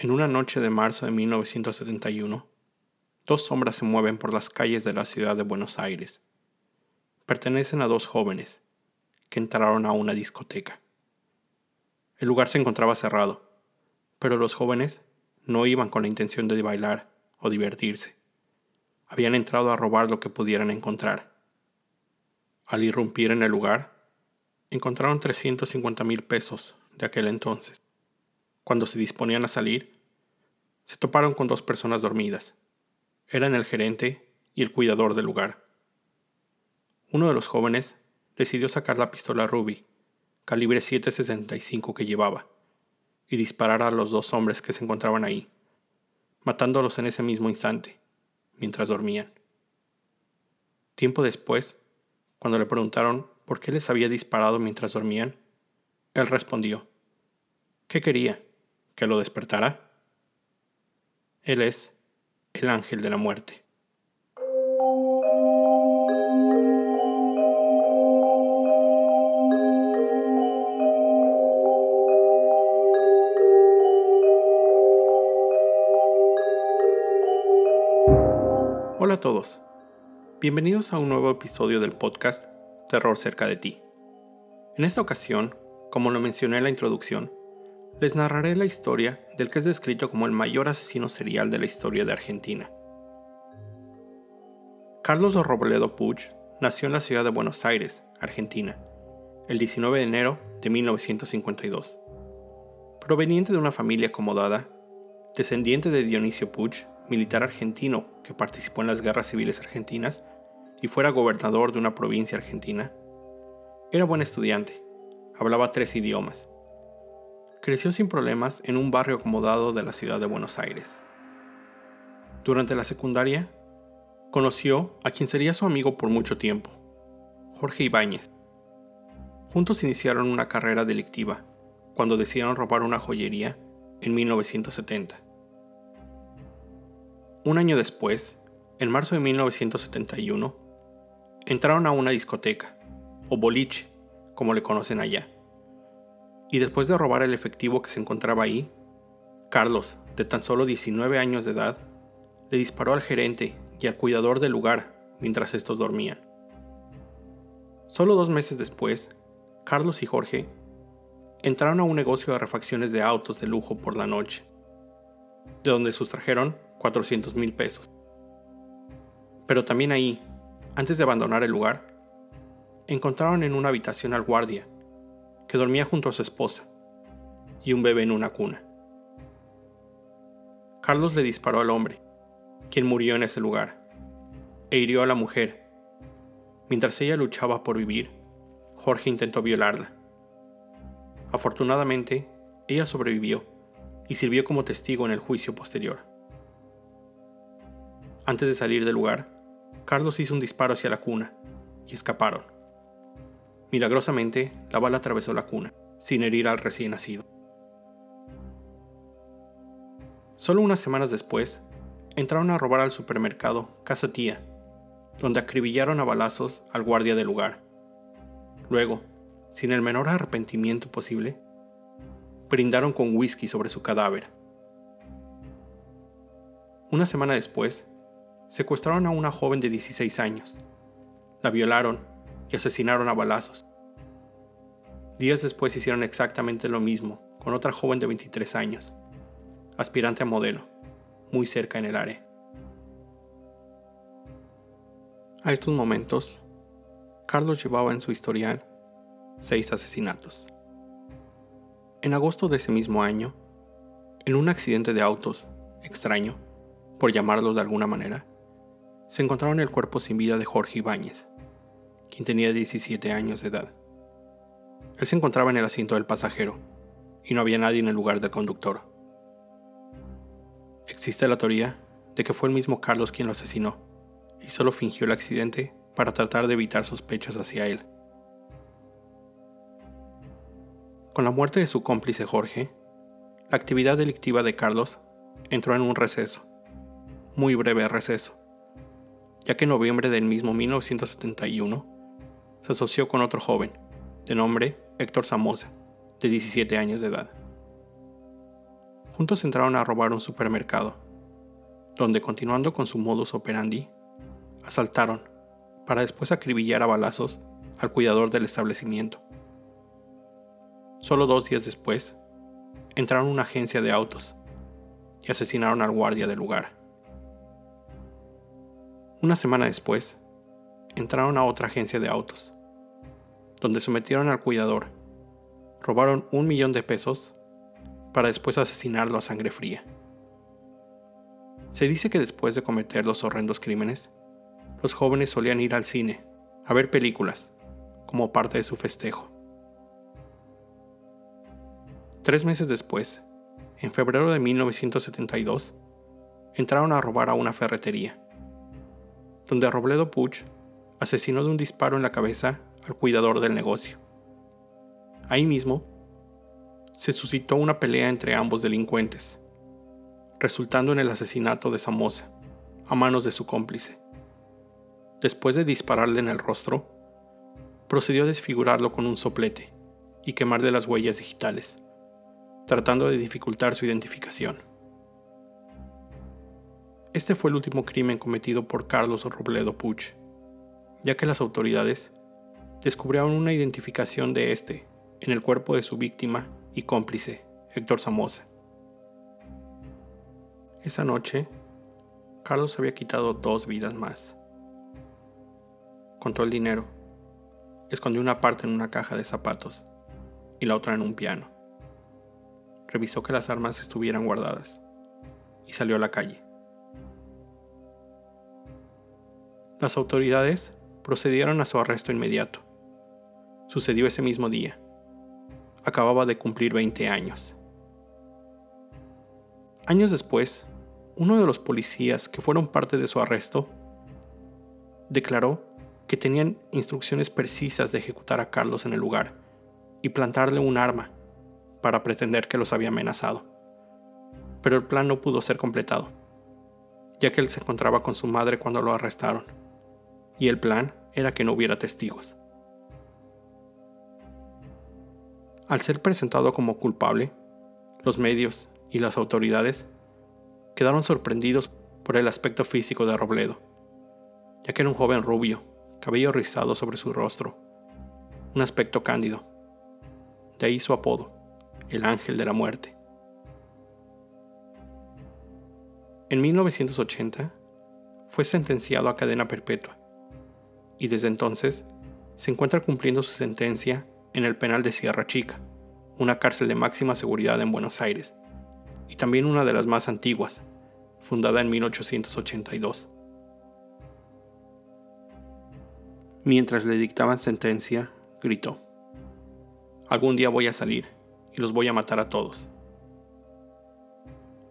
En una noche de marzo de 1971, dos sombras se mueven por las calles de la ciudad de Buenos Aires. Pertenecen a dos jóvenes que entraron a una discoteca. El lugar se encontraba cerrado, pero los jóvenes no iban con la intención de bailar o divertirse. Habían entrado a robar lo que pudieran encontrar. Al irrumpir en el lugar, encontraron 350 mil pesos de aquel entonces. Cuando se disponían a salir, se toparon con dos personas dormidas. Eran el gerente y el cuidador del lugar. Uno de los jóvenes decidió sacar la pistola Ruby, calibre 7.65 que llevaba, y disparar a los dos hombres que se encontraban ahí, matándolos en ese mismo instante, mientras dormían. Tiempo después, cuando le preguntaron por qué les había disparado mientras dormían, él respondió, ¿qué quería? Que lo despertará. Él es el ángel de la muerte. Hola a todos. Bienvenidos a un nuevo episodio del podcast Terror cerca de ti. En esta ocasión, como lo mencioné en la introducción, les narraré la historia del que es descrito como el mayor asesino serial de la historia de Argentina. Carlos Robledo Puig nació en la ciudad de Buenos Aires, Argentina, el 19 de enero de 1952. Proveniente de una familia acomodada, descendiente de Dionisio Puig, militar argentino que participó en las guerras civiles argentinas y fuera gobernador de una provincia argentina, era buen estudiante, hablaba tres idiomas, creció sin problemas en un barrio acomodado de la ciudad de Buenos Aires. Durante la secundaria, conoció a quien sería su amigo por mucho tiempo, Jorge Ibáñez. Juntos iniciaron una carrera delictiva cuando decidieron robar una joyería en 1970. Un año después, en marzo de 1971, entraron a una discoteca, o boliche, como le conocen allá y después de robar el efectivo que se encontraba ahí, Carlos, de tan solo 19 años de edad, le disparó al gerente y al cuidador del lugar mientras estos dormían. Solo dos meses después, Carlos y Jorge entraron a un negocio de refacciones de autos de lujo por la noche, de donde sustrajeron 400 mil pesos. Pero también ahí, antes de abandonar el lugar, encontraron en una habitación al guardia que dormía junto a su esposa, y un bebé en una cuna. Carlos le disparó al hombre, quien murió en ese lugar, e hirió a la mujer. Mientras ella luchaba por vivir, Jorge intentó violarla. Afortunadamente, ella sobrevivió y sirvió como testigo en el juicio posterior. Antes de salir del lugar, Carlos hizo un disparo hacia la cuna y escaparon. Milagrosamente, la bala atravesó la cuna, sin herir al recién nacido. Solo unas semanas después, entraron a robar al supermercado Casa Tía, donde acribillaron a balazos al guardia del lugar. Luego, sin el menor arrepentimiento posible, brindaron con whisky sobre su cadáver. Una semana después, secuestraron a una joven de 16 años. La violaron y asesinaron a balazos. Días después hicieron exactamente lo mismo con otra joven de 23 años, aspirante a modelo, muy cerca en el área. A estos momentos, Carlos llevaba en su historial seis asesinatos. En agosto de ese mismo año, en un accidente de autos extraño, por llamarlo de alguna manera, se encontraron el cuerpo sin vida de Jorge Ibáñez, quien tenía 17 años de edad. Él se encontraba en el asiento del pasajero, y no había nadie en el lugar del conductor. Existe la teoría de que fue el mismo Carlos quien lo asesinó, y solo fingió el accidente para tratar de evitar sospechas hacia él. Con la muerte de su cómplice Jorge, la actividad delictiva de Carlos entró en un receso, muy breve receso, ya que en noviembre del mismo 1971 se asoció con otro joven, de nombre Héctor Samosa, de 17 años de edad. Juntos entraron a robar un supermercado, donde continuando con su modus operandi, asaltaron, para después acribillar a balazos al cuidador del establecimiento. Solo dos días después, entraron a una agencia de autos y asesinaron al guardia del lugar. Una semana después, entraron a otra agencia de autos, donde sometieron al cuidador, robaron un millón de pesos para después asesinarlo a sangre fría. Se dice que después de cometer los horrendos crímenes, los jóvenes solían ir al cine a ver películas como parte de su festejo. Tres meses después, en febrero de 1972, entraron a robar a una ferretería, donde Robledo Puch asesinó de un disparo en la cabeza al cuidador del negocio. Ahí mismo, se suscitó una pelea entre ambos delincuentes, resultando en el asesinato de Samosa a manos de su cómplice. Después de dispararle en el rostro, procedió a desfigurarlo con un soplete y quemarle las huellas digitales, tratando de dificultar su identificación. Este fue el último crimen cometido por Carlos Robledo Puch, ya que las autoridades descubrieron una identificación de este en el cuerpo de su víctima y cómplice, Héctor Samosa. Esa noche, Carlos había quitado dos vidas más contó el dinero, escondió una parte en una caja de zapatos y la otra en un piano. Revisó que las armas estuvieran guardadas y salió a la calle. Las autoridades procedieron a su arresto inmediato. Sucedió ese mismo día. Acababa de cumplir 20 años. Años después, uno de los policías que fueron parte de su arresto declaró que tenían instrucciones precisas de ejecutar a Carlos en el lugar y plantarle un arma para pretender que los había amenazado. Pero el plan no pudo ser completado, ya que él se encontraba con su madre cuando lo arrestaron, y el plan era que no hubiera testigos. Al ser presentado como culpable, los medios y las autoridades quedaron sorprendidos por el aspecto físico de Robledo, ya que era un joven rubio cabello rizado sobre su rostro, un aspecto cándido. De ahí su apodo, el ángel de la muerte. En 1980 fue sentenciado a cadena perpetua y desde entonces se encuentra cumpliendo su sentencia en el penal de Sierra Chica, una cárcel de máxima seguridad en Buenos Aires, y también una de las más antiguas, fundada en 1882. Mientras le dictaban sentencia, gritó, Algún día voy a salir y los voy a matar a todos.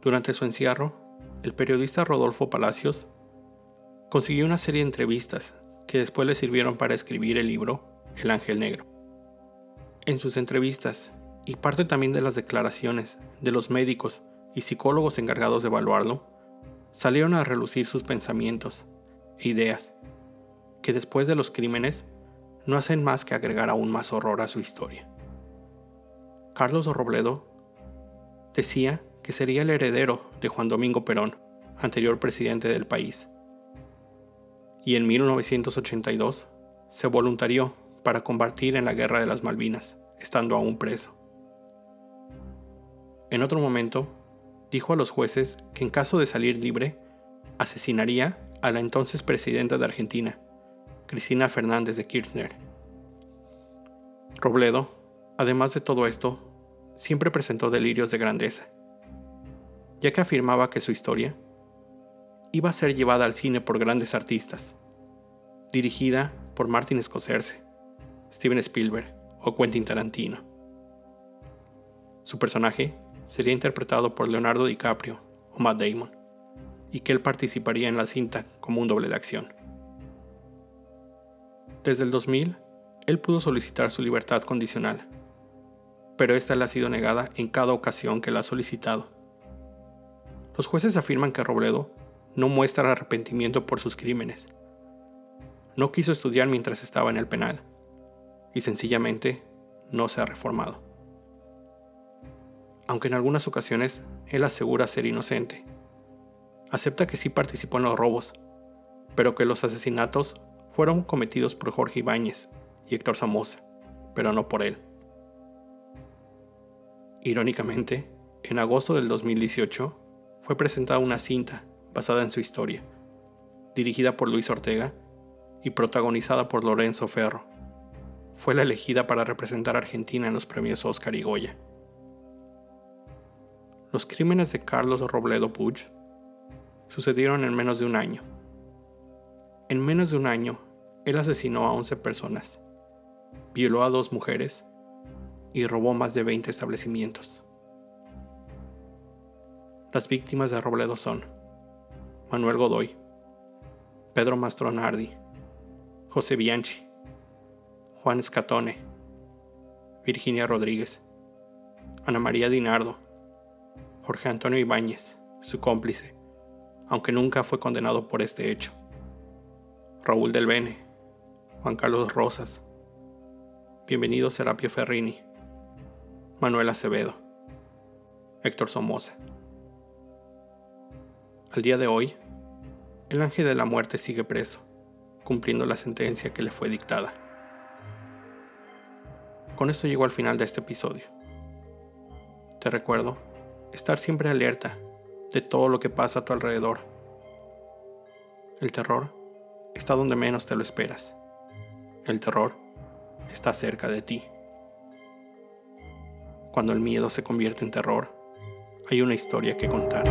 Durante su encierro, el periodista Rodolfo Palacios consiguió una serie de entrevistas que después le sirvieron para escribir el libro El Ángel Negro. En sus entrevistas, y parte también de las declaraciones de los médicos y psicólogos encargados de evaluarlo, salieron a relucir sus pensamientos e ideas que después de los crímenes no hacen más que agregar aún más horror a su historia. Carlos Robledo decía que sería el heredero de Juan Domingo Perón, anterior presidente del país. Y en 1982 se voluntarió para combatir en la Guerra de las Malvinas, estando aún preso. En otro momento, dijo a los jueces que en caso de salir libre, asesinaría a la entonces presidenta de Argentina, Cristina Fernández de Kirchner. Robledo, además de todo esto, siempre presentó delirios de grandeza, ya que afirmaba que su historia iba a ser llevada al cine por grandes artistas, dirigida por Martin Scorsese, Steven Spielberg o Quentin Tarantino. Su personaje sería interpretado por Leonardo DiCaprio o Matt Damon, y que él participaría en la cinta como un doble de acción. Desde el 2000, él pudo solicitar su libertad condicional, pero esta le ha sido negada en cada ocasión que la ha solicitado. Los jueces afirman que Robledo no muestra arrepentimiento por sus crímenes. No quiso estudiar mientras estaba en el penal y sencillamente no se ha reformado. aunque en algunas ocasiones él asegura ser inocente. Acepta que sí participó en los robos, pero que los asesinatos fueron cometidos por Jorge Ibáñez y Héctor Somoza, pero no por él. Irónicamente, en agosto del 2018 fue presentada una cinta basada en su historia, dirigida por Luis Ortega y protagonizada por Lorenzo Ferro. Fue la elegida para representar a Argentina en los premios Oscar y Goya. Los crímenes de Carlos Robledo Puig sucedieron en menos de un año. En menos de un año, él asesinó a 11 personas, violó a dos mujeres y robó más de 20 establecimientos. Las víctimas de Robledo son Manuel Godoy, Pedro Mastronardi, José Bianchi, Juan Scatone, Virginia Rodríguez, Ana María Dinardo, Jorge Antonio Ibáñez, su cómplice, aunque nunca fue condenado por este hecho, Raúl del Bene, Juan Carlos Rosas, Bienvenido Serapio Ferrini, Manuel Acevedo, Héctor Somoza. Al día de hoy, el ángel de la muerte sigue preso, cumpliendo la sentencia que le fue dictada. Con esto llego al final de este episodio. Te recuerdo estar siempre alerta de todo lo que pasa a tu alrededor. El terror está donde menos te lo esperas. El terror está cerca de ti. Cuando el miedo se convierte en terror, hay una historia que contar.